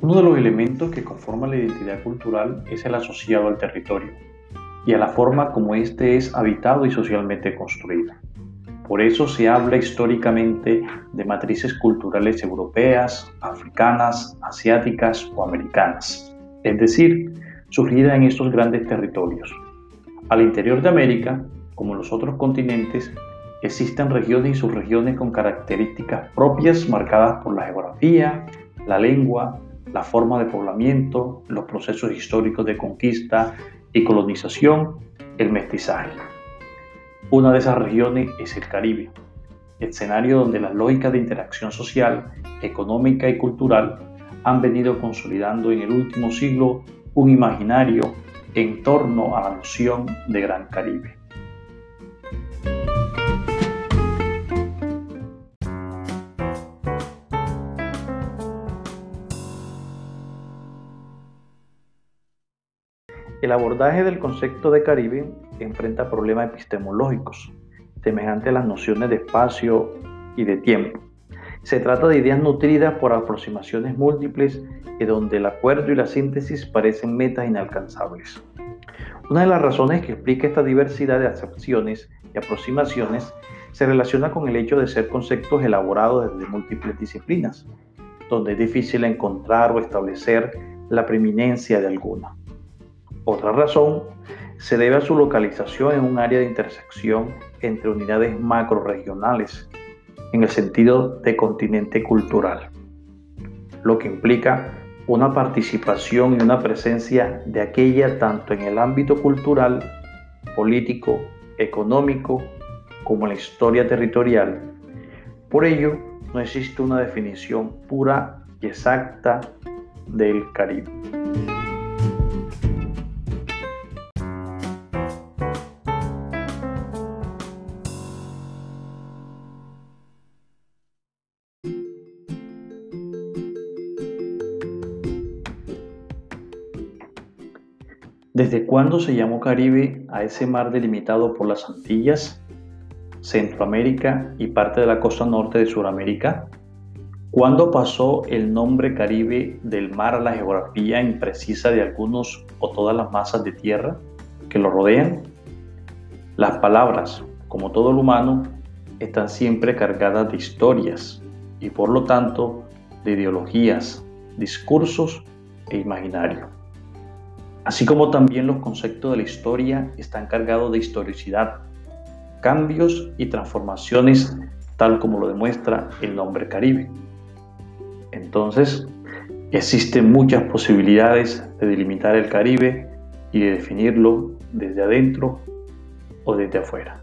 Uno de los elementos que conforman la identidad cultural es el asociado al territorio y a la forma como éste es habitado y socialmente construido. Por eso se habla históricamente de matrices culturales europeas, africanas, asiáticas o americanas, es decir, surgidas en estos grandes territorios. Al interior de América, como en los otros continentes, existen regiones y subregiones con características propias marcadas por la geografía, la lengua, la forma de poblamiento, los procesos históricos de conquista y colonización, el mestizaje. Una de esas regiones es el Caribe, escenario donde las lógicas de interacción social, económica y cultural han venido consolidando en el último siglo un imaginario en torno a la noción de Gran Caribe. El abordaje del concepto de Caribe enfrenta problemas epistemológicos, semejantes a las nociones de espacio y de tiempo. Se trata de ideas nutridas por aproximaciones múltiples y donde el acuerdo y la síntesis parecen metas inalcanzables. Una de las razones que explica esta diversidad de acepciones y aproximaciones se relaciona con el hecho de ser conceptos elaborados desde múltiples disciplinas, donde es difícil encontrar o establecer la preeminencia de alguna. Otra razón se debe a su localización en un área de intersección entre unidades macroregionales, en el sentido de continente cultural, lo que implica una participación y una presencia de aquella tanto en el ámbito cultural, político, económico, como en la historia territorial. Por ello, no existe una definición pura y exacta del Caribe. ¿Desde cuándo se llamó Caribe a ese mar delimitado por las Antillas, Centroamérica y parte de la costa norte de Sudamérica? ¿Cuándo pasó el nombre Caribe del mar a la geografía imprecisa de algunos o todas las masas de tierra que lo rodean? Las palabras, como todo lo humano, están siempre cargadas de historias y por lo tanto de ideologías, discursos e imaginario así como también los conceptos de la historia están cargados de historicidad, cambios y transformaciones, tal como lo demuestra el nombre Caribe. Entonces, existen muchas posibilidades de delimitar el Caribe y de definirlo desde adentro o desde afuera.